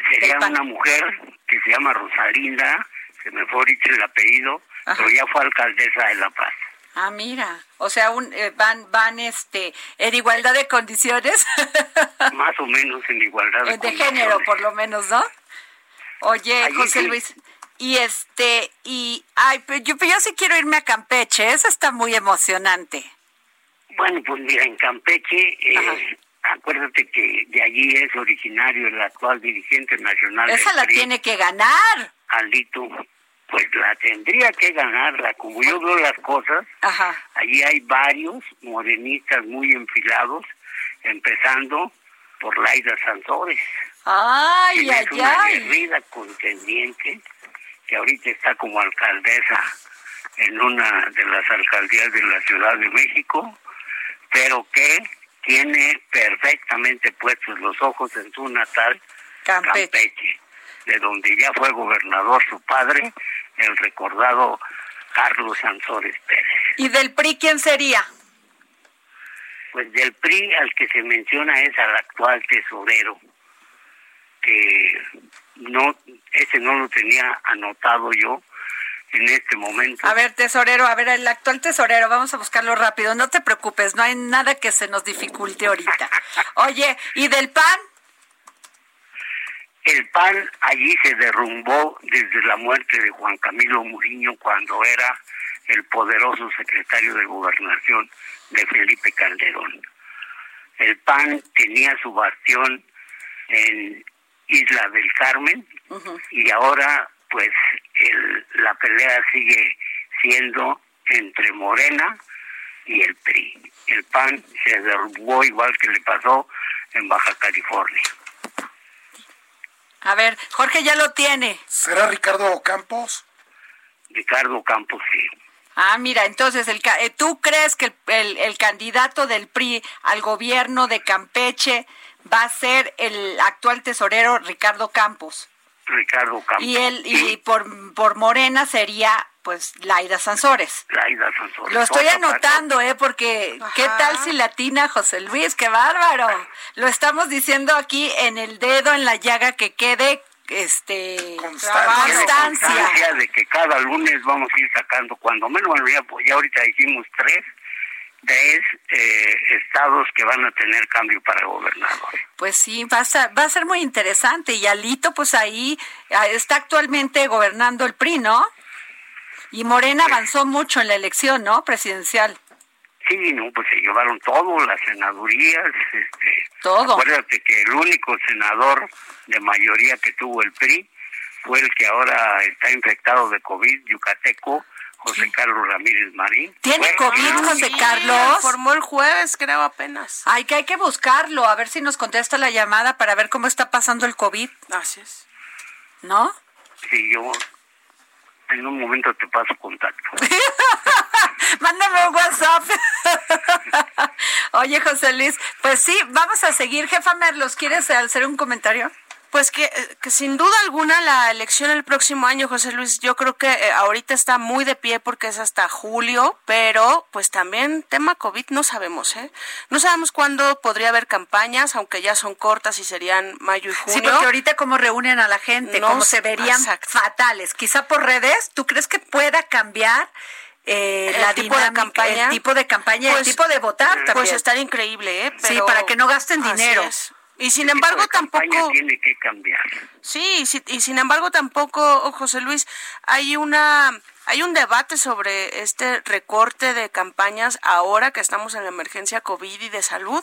G: Sería una mujer que se llama Rosalinda, se me fue ahorita el apellido,
C: Ajá.
G: pero ya fue alcaldesa de La Paz.
C: Ah, mira. O sea, un, eh, van van este en igualdad de condiciones
G: Más o menos en igualdad de,
C: Eh, de género por lo menos, ¿no? Oye,
G: Allí
C: José
G: sí.
C: Luis, y este y ay, pero yo, pero yo sí quiero irme a Campeche, eso está muy emocionante.
G: Bueno, pues mira, en Campeche, eh, acuérdate que de allí es originario el actual dirigente nacional
C: Esa la
G: PRI,
C: tiene que ganar.
G: Alito, pues la tendría que ganarla. Como yo veo las cosas,
C: Ajá.
G: allí hay varios morenistas muy enfilados, empezando por Laida Sansores.
C: Ay, ay,
G: es una
C: ay.
G: aguerrida contendiente que ahorita está como alcaldesa en una de las alcaldías de la Ciudad de México, pero que tiene perfectamente puestos los ojos en su natal
C: Campeche.
G: Campeche, de donde ya fue gobernador su padre, el recordado Carlos Sansores Pérez.
C: ¿Y del PRI quién sería?
G: Pues del PRI al que se menciona es al actual tesorero, que no, ese no lo tenía anotado yo en este momento.
C: A ver, tesorero, a ver, el actual tesorero, vamos a buscarlo rápido. No te preocupes, no hay nada que se nos dificulte ahorita. Oye, ¿y del PAN?
G: El PAN allí se derrumbó desde la muerte de Juan Camilo Muriño cuando era el poderoso secretario de gobernación de Felipe Calderón. El PAN tenía su bastión en Isla del Carmen y ahora pues el- la pelea sigue siendo entre Morena y el PRI. El PAN se derrumbó igual que le pasó en Baja California.
C: A ver, Jorge ya lo tiene.
E: ¿Será Ricardo Campos?
G: Ricardo Campos, sí.
C: Ah, mira, entonces, el, eh, ¿tú crees que el, el, candidato del PRI al gobierno de Campeche va a ser el actual tesorero Ricardo Campos?
G: Ricardo Campos.
C: Y él, y por, por Morena sería pues Laida Sansores.
G: Laida Sansores.
C: Lo estoy anotando, ¿eh? Porque ¿qué tal si latina José Luis? ¡Qué bárbaro! Lo estamos diciendo aquí en el dedo, en la llaga, que quede este
G: constancia. de que cada lunes vamos a ir sacando cuando menos bueno ya, pues, ya ahorita hicimos tres tres eh, estados que van a tener cambio para gobernador.
C: Pues sí, va a, ser, va a ser muy interesante. Y Alito, pues ahí ah, está actualmente gobernando el PRI, ¿no? Y Morena avanzó mucho en la elección, ¿no? Presidencial.
G: Sí, no, pues se llevaron todo, las senadurías, este,
C: todo.
G: Acuérdate que el único senador de mayoría que tuvo el PRI fue el que ahora está infectado de COVID, yucateco, José Carlos Ramírez Marín.
C: ¿Tiene COVID, José Carlos?
D: Formó el jueves, creo, apenas.
C: Ay, que hay que buscarlo, a ver si nos contesta la llamada para ver cómo está pasando el COVID.
D: Así es.
C: ¿No?
G: Sí, yo en un momento te paso contacto.
C: Mándame un WhatsApp. Oye, José Luis, pues sí, vamos a seguir. Jefa Merlos, ¿quieres hacer un comentario?
D: Pues que, que, sin duda alguna la elección el próximo año, José Luis, yo creo que eh, ahorita está muy de pie porque es hasta julio, pero pues también tema COVID no sabemos, ¿eh? No sabemos cuándo podría haber campañas, aunque ya son cortas y serían mayo y junio.
C: Sí, porque ahorita cómo reúnen a la gente, cómo se verían fatales. Quizá por redes, ¿tú crees que pueda cambiar? Eh,
D: la tipo de campaña,
C: el tipo de campaña, el pues, tipo de votar pues, también.
D: Pues estaría increíble, ¿eh?
C: sí, para que no gasten dinero.
D: Y sin embargo tampoco
G: tiene que cambiar.
D: Sí, y sin embargo tampoco, oh, José Luis, hay una hay un debate sobre este recorte de campañas ahora que estamos en la emergencia COVID y de salud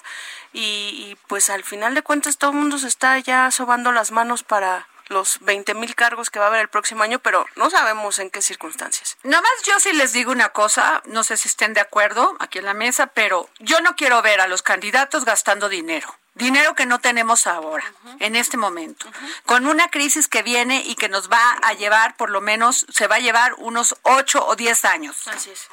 D: y, pues al final de cuentas todo el mundo se está ya sobando las manos para los 20 mil cargos que va a haber el próximo año, pero no sabemos en qué circunstancias.
C: Nada más yo sí les digo una cosa, no sé si estén de acuerdo aquí en la mesa, pero yo no quiero ver a los candidatos gastando dinero. Dinero que no tenemos ahora, en este momento, con una crisis que viene y que nos va a llevar, por lo menos, se va a llevar unos 8 o 10 años.
D: Así es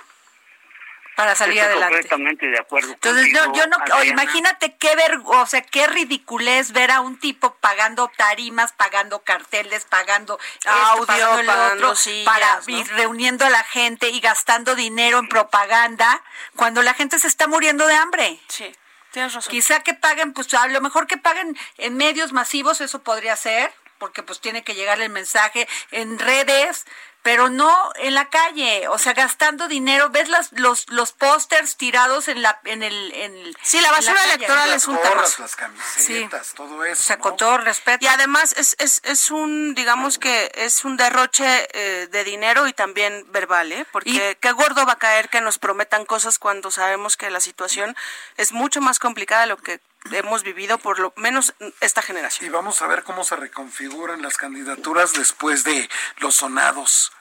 C: para salir adelante.
G: Completamente de acuerdo.
C: Entonces, yo no, imagínate qué ver, o sea, qué ridiculez ver a un tipo pagando tarimas, pagando carteles, pagando
D: audio,
C: pagando para ir reuniendo a la gente y gastando dinero en propaganda cuando la gente se está muriendo de hambre.
D: Sí. Tienes razón.
C: Quizá que paguen, pues a lo mejor que paguen en medios masivos, eso podría ser, porque pues tiene que llegar el mensaje en redes, pero no en la calle, o sea, gastando dinero. ¿Ves las, los, los pósters tirados en la en el en
D: Sí, la basura electoral es un tema.
E: Las camisetas, todo eso.
C: O sea, con todo respeto.
D: Y además es, es, es un, digamos que es un derroche eh, de dinero y también verbal, ¿eh? Porque qué gordo va a caer que nos prometan cosas cuando sabemos que la situación es mucho más complicada de lo que hemos vivido por lo menos esta generación.
E: Y vamos a ver cómo se reconfiguran las candidaturas después de los sonados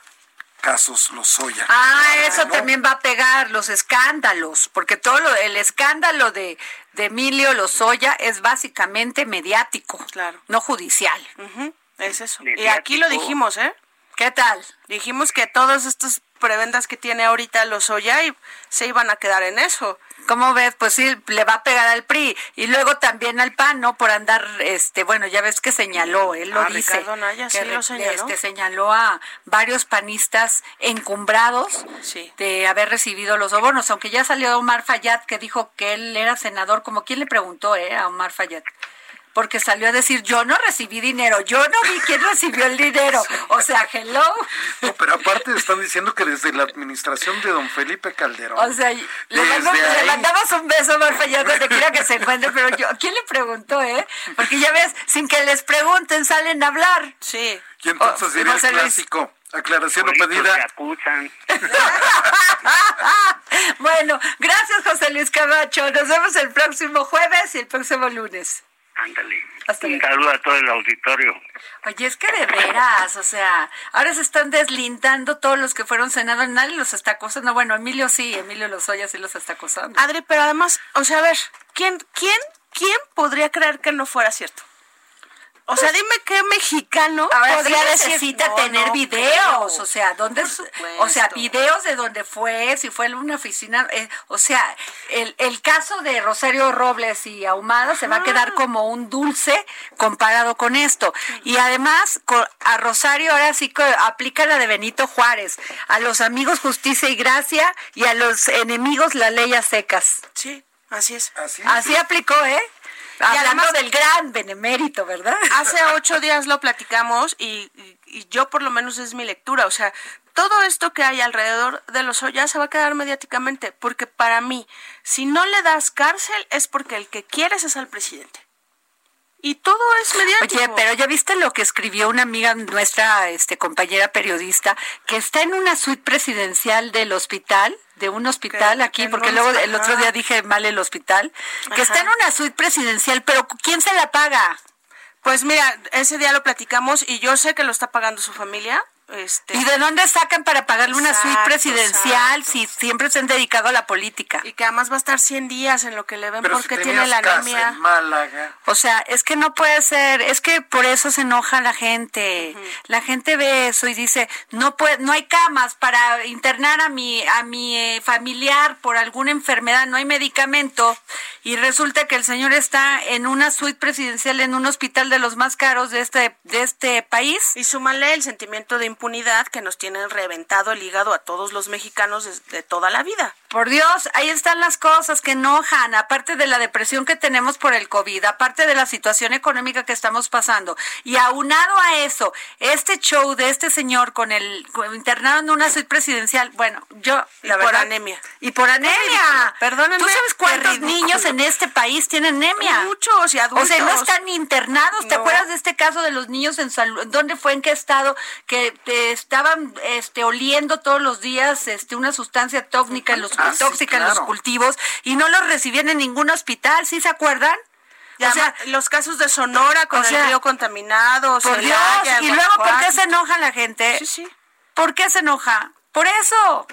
E: casos Lozoya.
C: Ah, eso también va a pegar los escándalos, porque todo el escándalo de, de Emilio Lozoya es básicamente mediático,
D: claro.
C: no judicial.
D: Es eso. Y aquí lo dijimos, ¿eh?
C: ¿Qué tal?
D: Dijimos que todas estas prebendas que tiene ahorita Lozoya y se iban a quedar en eso.
C: ¿Cómo ves? Pues sí, le va a pegar al PRI y luego también al PAN, ¿no? Por andar, este, bueno, ya ves que señaló, él lo dice.
D: que
C: lo
D: señaló.
C: Este, señaló a varios panistas encumbrados de haber recibido los sobornos, aunque ya salió Omar Fayad que dijo que él era senador, como quien le preguntó, ¿eh? A Omar Fayad porque salió a decir, yo no recibí dinero, yo no vi quién recibió el dinero. O sea, hello.
E: No, pero aparte están diciendo que desde la administración de don Felipe Calderón.
C: O sea, le, mandamos un beso más allá donde quiera que se encuentre, pero yo, ¿quién le preguntó, eh? Porque ya ves, sin que les pregunten, salen a hablar.
D: Sí.
E: Y entonces diría el clásico. Aclaración no pedida.
G: acusan.
C: bueno, gracias José Luis Camacho. Nos vemos el próximo jueves y el próximo lunes.
G: Ándale. Un saludo a todo el auditorio.
C: Oye, es que de veras, o sea, ahora se están deslindando todos los que fueron senadores, nadie los está acosando. Bueno, Emilio sí, Emilio Lozoya sí los está acosando.
D: Adri, pero además, o sea, a ver, ¿quién, quién, quién podría creer que no fuera cierto? O sea, dime qué mexicano
C: Ahora
D: podría decir
C: necesita
D: "No,
C: tener
D: no
C: videos,
D: creo"?
C: o sea, ¿dónde, o sea, videos de dónde fue, si fue en una oficina, eh, o sea, el, el caso de Rosario Robles y Ahumada se va a quedar como un dulce comparado con esto. Y además, co- a Rosario ahora sí que aplica la de Benito Juárez, a los amigos justicia y gracia y a los enemigos la ley a secas.
D: Sí, así es.
E: Así es.
C: Así aplicó, ¿eh? Hablando
D: además-
C: del gran benemérito, ¿verdad?
D: Hace ocho días lo platicamos y, y- y yo por lo menos es mi lectura. O sea, todo esto que hay alrededor de los ya se va a quedar mediáticamente. Porque para mí, si no le das cárcel es porque el que quieres es al presidente. Y todo es mediático.
C: Oye, pero ya viste lo que escribió una amiga nuestra, este compañera periodista, que está en una suite presidencial del hospital, de un hospital
D: Que-
C: aquí, porque luego el otro día dije mal el hospital, que
D: Ajá.
C: está en una suite presidencial, pero ¿quién se la paga?
D: Pues mira, ese día lo platicamos y yo sé que lo está pagando su familia. Este,
C: ¿Y de dónde sacan para pagarle una suite presidencial
D: exacto.
C: si siempre se han dedicado a la política?
D: y que además va a estar 100 días en lo que le ven
E: Pero
D: porque
E: si
D: tiene la
E: casa
D: anemia.
E: en Málaga.
C: O sea, es que no puede ser, es que por eso se enoja la gente. La gente ve eso y dice, no puede, no hay camas para internar a mi a mi eh, familiar por alguna enfermedad, no hay medicamento y resulta que el señor está en una suite presidencial en un hospital de los más caros de este de este país.
D: Y súmale el sentimiento de impunidad que nos tienen reventado el hígado a todos los mexicanos desde toda la vida.
C: Por Dios, ahí están las cosas que enojan, aparte de la depresión que tenemos por el COVID, aparte de la situación económica que estamos pasando. Y aunado a eso, este show de este señor con el con- internado en una suite presidencial, bueno, yo,
D: Y
C: la
D: por
C: verdad.
D: anemia.
C: Y por anemia.
D: Perdónenme,
C: ¿Tú sabes cuántos niños en este país tienen anemia?
D: Muchos y adultos.
C: O sea, no están internados. ¿Te
D: No.
C: acuerdas de este caso de los niños en salud? ¿Dónde fue? ¿En qué estado? Que eh, estaban este, oliendo todos los días este, una sustancia tóxica, en los,
E: Ah, sí,
C: tóxica en los cultivos y no los recibían en ningún hospital. ¿Sí se acuerdan?
D: Y
C: o sea,
D: los casos de Sonora con
C: o sea,
D: el río contaminado,
C: por Dios.
D: Celaya,
C: Y luego, ¿por qué se enoja la gente?
D: Sí, sí.
C: ¿Por qué se enoja? Por eso.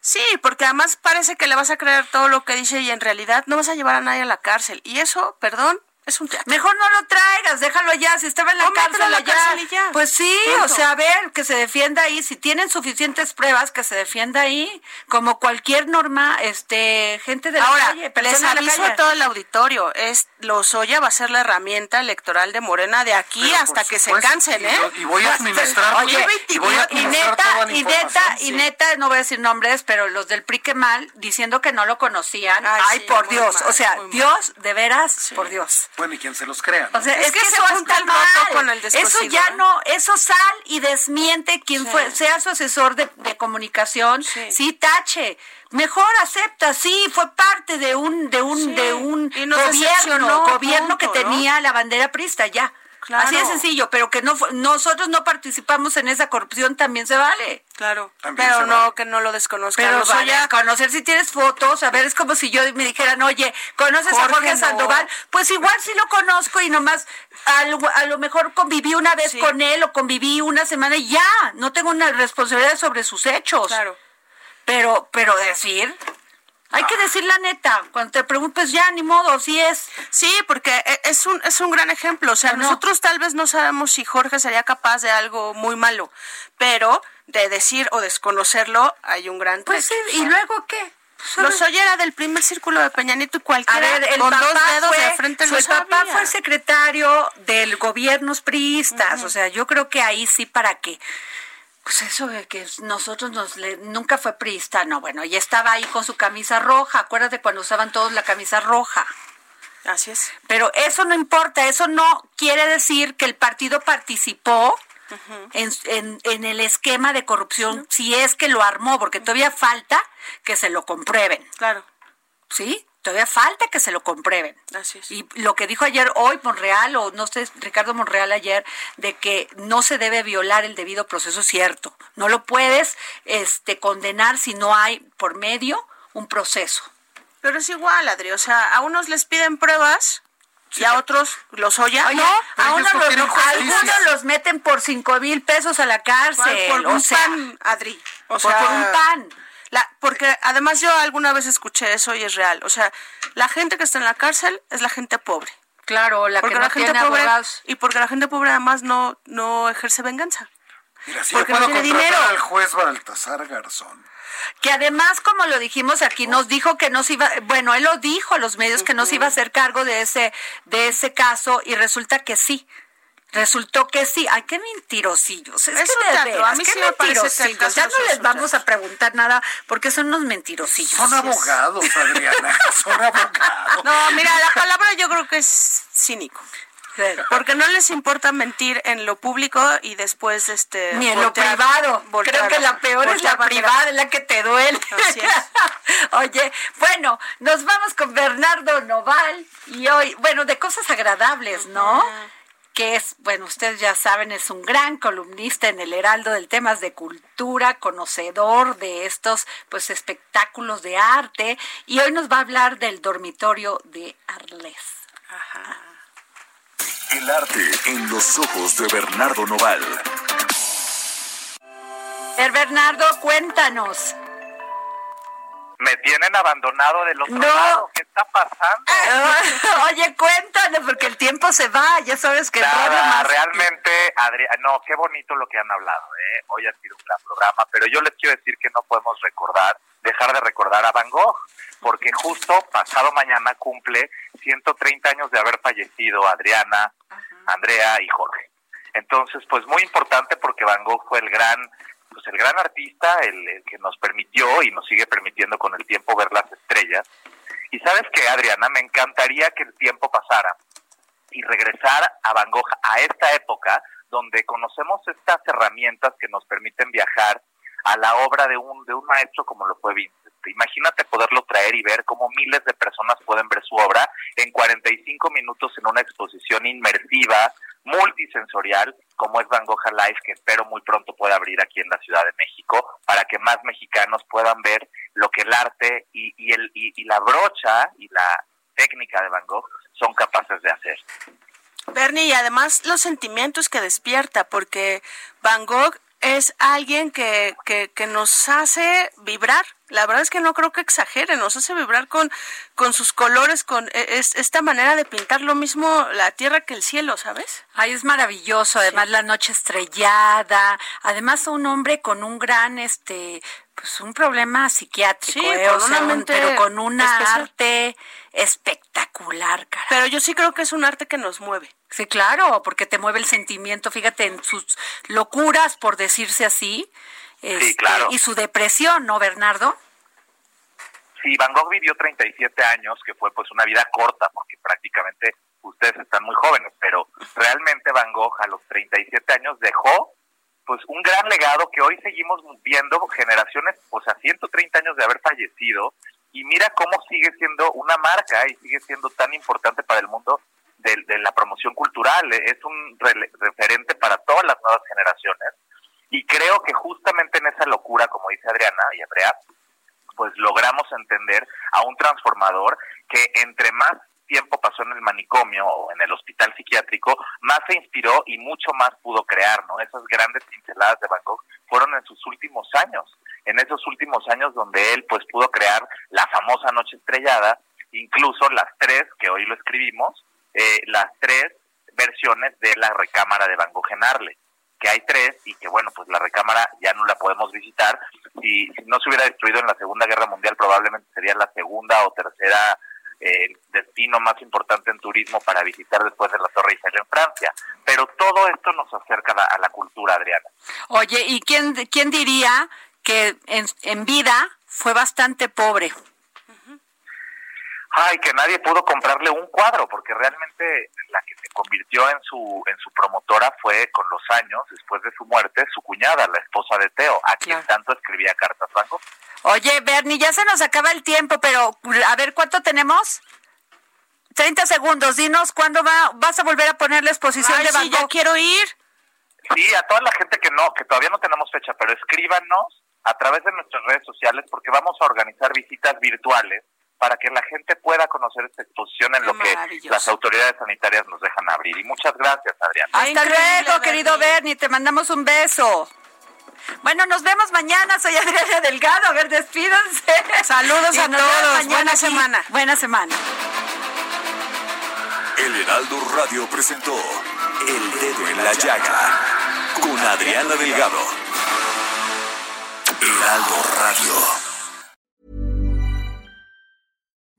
D: Sí, porque además parece que le vas a creer todo lo que dice y en realidad no vas a llevar a nadie a la cárcel. Y eso, perdón, es un teatro.
C: Mejor no lo traigas, déjalo allá. Si estaba en la cárcel
D: la
C: allá.
D: cárcel y ya.
C: Pues sí,
D: Punto.
C: o sea, a ver, que se defienda ahí. Si tienen suficientes pruebas, que se defienda ahí. Como cualquier norma, este, gente de la
D: Ahora,
C: calle.
D: les aviso a todo el auditorio, es Lozoya va a ser la herramienta electoral de Morena de aquí
E: Pero,
D: hasta que se
E: supuesto,
D: cansen,
E: y
D: ¿eh?
E: y voy a
D: Pues,
E: administrar-
D: Oye,
E: y voy a administrar toda
C: neta,
E: la
C: y neta,
E: información,
C: y
E: sí.
C: neta, no voy a decir nombres, pero los del PRI que mal, diciendo que no lo conocían.
D: Ay,
C: Ay,
D: sí,
C: por Dios.
D: mal,
C: o sea. Dios, de veras, por Dios.
E: Bueno, y quien se los crea. ¿no?
C: O sea,
D: Es
C: es,
D: que
C: que,
D: se
C: eso
D: junta el roto
C: mal.
D: con el
C: eso ya
D: ¿eh?
C: no, eso sal y desmiente quien fue, sea su asesor de, de comunicación,
D: Sí.
C: sí. tache. Mejor acepta, sí, fue parte de un, de un,
D: Sí,
C: de un gobierno, gobierno que tenía la bandera prista, ya.
D: Claro.
C: Así de sencillo, pero que no nosotros no participamos en esa corrupción también se vale.
D: Claro,
E: También
D: pero no
E: vale.
D: que no lo desconozcan.
C: Pero vaya, conocer si tienes fotos, a ver, es como si yo me dijeran, oye, ¿conoces a
D: Jorge,
C: Jorge
D: no.
C: Sandoval? Pues igual sí lo conozco y nomás a lo, a lo mejor conviví una vez
D: Sí.
C: con él o conviví una semana y ya, no tengo una responsabilidad sobre sus hechos.
D: Claro.
C: Pero, pero decir, hay que decir la neta, cuando te preguntes ya, ni modo, sí es.
D: Sí, porque e- es un, es un gran ejemplo. O sea, nosotros tal vez no sabemos si Jorge sería capaz de algo muy malo, pero de decir o desconocerlo hay un gran
C: Pues sí. ¿y luego qué?
D: Lozoya era del primer círculo de Peña Nieto y
C: A
D: cualquiera
C: ver, el
D: con
C: papá
D: dos dedos
C: fue,
D: de frente
C: su
D: lo
C: papá
D: sabía.
C: fue secretario del gobiernos priistas, o sea, yo creo que ahí sí para qué. Pues eso de que nosotros nos le- nunca fue priista, no, bueno, y estaba ahí con su camisa roja, acuérdate cuando usaban todos la camisa roja.
D: Así es.
C: Pero eso no importa, eso no quiere decir que el partido participó en, en- en el esquema de corrupción, si es que lo armó, porque todavía falta que se lo comprueben.
D: Claro.
C: ¿sí? Todavía falta que se lo comprueben.
D: Así es.
C: Y lo que dijo ayer hoy Monreal, o no sé, Ricardo Monreal ayer, de que no se debe violar el debido proceso, es cierto. No lo puedes este, condenar si no hay por medio un proceso.
D: Pero es igual, Adri. O sea, a unos les piden pruebas y a otros los oya.
C: Oye,
D: no,
C: a unos
E: no
C: los, algunos los meten por cinco mil pesos a la cárcel.
D: por un
C: o sea,
D: pan, Adri. O
C: por-
D: sea,
C: por un pan.
D: La, porque además yo alguna vez escuché eso y es real. O sea, la gente que está en la cárcel es la gente pobre.
C: Claro, la que no tiene
D: pobre,
C: abogados.
D: Y porque la gente pobre además no, no ejerce venganza.
E: Mira, si
D: Porque
E: yo
D: no
E: puedo
D: tiene
E: contratar
D: dinero.
E: al juez Baltasar Garzón.
C: Que además, como lo dijimos aquí, nos dijo que no se iba, bueno, él lo dijo a los medios que no se iba a hacer cargo de ese, de ese caso y resulta que sí. Resultó que sí. Ay, qué mentirosillos. Es,
D: Es
C: que
D: un
C: de
D: teatro.
C: veras,
D: A mí
C: qué
D: sí
C: mentirosillos. Ya no les vamos
D: teatro.
C: a preguntar nada porque son unos mentirosillos.
E: Son abogados, Adriana. Son abogados.
D: No, mira, la palabra yo creo que es cínico. Porque no les importa mentir en lo público y después este
C: Ni en lo privado.
D: voltear-
C: Creo que la peor es la privada, es la que te duele. Oye, bueno, nos vamos con Bernardo Noval y hoy, bueno, de cosas agradables, ¿no? Que es, bueno, ustedes ya saben, es un gran columnista en el Heraldo del temas de cultura, conocedor de estos pues espectáculos de arte y hoy nos va a hablar del dormitorio de Arles.
A: El arte en los ojos de Bernardo Noval.
C: Eh, Bernardo, cuéntanos.
H: Me tienen abandonado del otro
C: No.
H: lado. ¿Qué está pasando?
C: Oye, cuéntanos, porque el tiempo se va, ya sabes que el radio
H: Nada,
C: más-
H: realmente, Adrián, no, qué bonito lo que han hablado, ¿eh? Hoy ha sido un gran programa, pero yo les quiero decir que no podemos recordar, dejar de recordar a Van Gogh, porque justo pasado mañana cumple 130 años de haber fallecido Adriana, Andrea y Jorge. Entonces, pues muy importante porque Van Gogh fue el gran, pues el gran artista, el, que nos permitió y nos sigue permitiendo con el tiempo ver las estrellas. Y sabes que, Adriana, me encantaría que el tiempo pasara y regresar a Van Gogh a esta época donde conocemos estas herramientas que nos permiten viajar a la obra de un de un maestro como lo fue Vincent. Imagínate poderlo traer y ver cómo miles de personas pueden ver su obra en 45 minutos en una exposición inmersiva, multisensorial, como es Van Gogh Alive, que espero muy pronto pueda abrir aquí en la Ciudad de México, para que más mexicanos puedan ver lo que el arte y, el, y la brocha y la técnica de Van Gogh son capaces de hacer.
D: Bernie, y además los sentimientos que despierta, porque Van Gogh es alguien que, que, que nos hace vibrar. La verdad es que no creo que exagere, nos hace vibrar con, con sus colores, con e- es, esta manera de pintar lo mismo la tierra que el cielo, ¿sabes?
C: Ay, es maravilloso, además la noche estrellada, además un hombre con un gran, este, pues un problema psiquiátrico,
D: Sí,
C: ¿eh?
D: con
C: O sea,
D: una
C: un-
D: mente
C: pero con
D: especial.
C: arte espectacular, cara.
D: Pero yo sí creo que es un arte que nos mueve.
C: Sí, claro, porque te mueve el sentimiento, fíjate en sus locuras, por decirse así, este,
H: claro.
C: y su depresión, ¿no, Bernardo?
H: Sí, Van Gogh vivió 37 años, que fue pues una vida corta, porque prácticamente ustedes están muy jóvenes, pero realmente Van Gogh a los 37 años dejó pues un gran legado que hoy seguimos viendo generaciones, o sea, 130 años de haber fallecido, y mira cómo sigue siendo una marca y sigue siendo tan importante para el mundo de, de la promoción cultural, es un referente para todas las nuevas generaciones, y creo que justamente en esa locura, como dice Adriana y Andrea, pues logramos entender a un transformador que entre más tiempo pasó en el manicomio o en el hospital psiquiátrico, más se inspiró y mucho más pudo crear, ¿no? Esas grandes pinceladas de Gogh fueron en sus últimos años, en esos últimos años donde él pues pudo crear la famosa Noche Estrellada, incluso las tres, que hoy lo escribimos, eh, las tres versiones de la recámara de Van Gogh en Arles que hay tres y que bueno, pues la recámara ya no la podemos visitar. Si, si no se hubiera destruido en la Segunda Guerra Mundial, probablemente sería la segunda o tercera eh, destino más importante en turismo para visitar después de la Torre Eiffel en Francia. Pero todo esto nos acerca a la, a la cultura, Adriana.
C: Oye, ¿y quién, quién diría que en vida fue bastante pobre?
H: Ay, que nadie pudo comprarle un cuadro, porque realmente la que se convirtió en su en su promotora fue con los años, después de su muerte, su cuñada, la esposa de Teo, a quien tanto escribía cartas Gogh.
C: Oye, Bernie, ya se nos acaba el tiempo, pero a ver, ¿cuánto tenemos? 30 segundos, dinos cuándo va, vas a volver a poner la exposición
D: Ay,
C: de Van
D: sí, ya quiero ir.
H: Sí, a toda la gente que no, que todavía no tenemos fecha, pero escríbanos a través de nuestras redes sociales porque vamos a organizar visitas virtuales para que la gente pueda conocer esta exposición en
D: Qué
H: lo que las autoridades sanitarias nos dejan abrir. Y muchas gracias, Adrián.
C: Hasta
D: Increíble,
C: luego, querido
D: Bernie.
C: Te mandamos un beso. Bueno, nos vemos mañana. Soy Adriana Delgado. A ver, despídanse.
D: Saludos
C: Y
D: a todos.
C: mañana
D: Buena
C: aquí.
D: semana.
C: Buena semana.
A: El Heraldo Radio presentó El Dedo en la Llaga con Adriana Delgado. Heraldo Radio.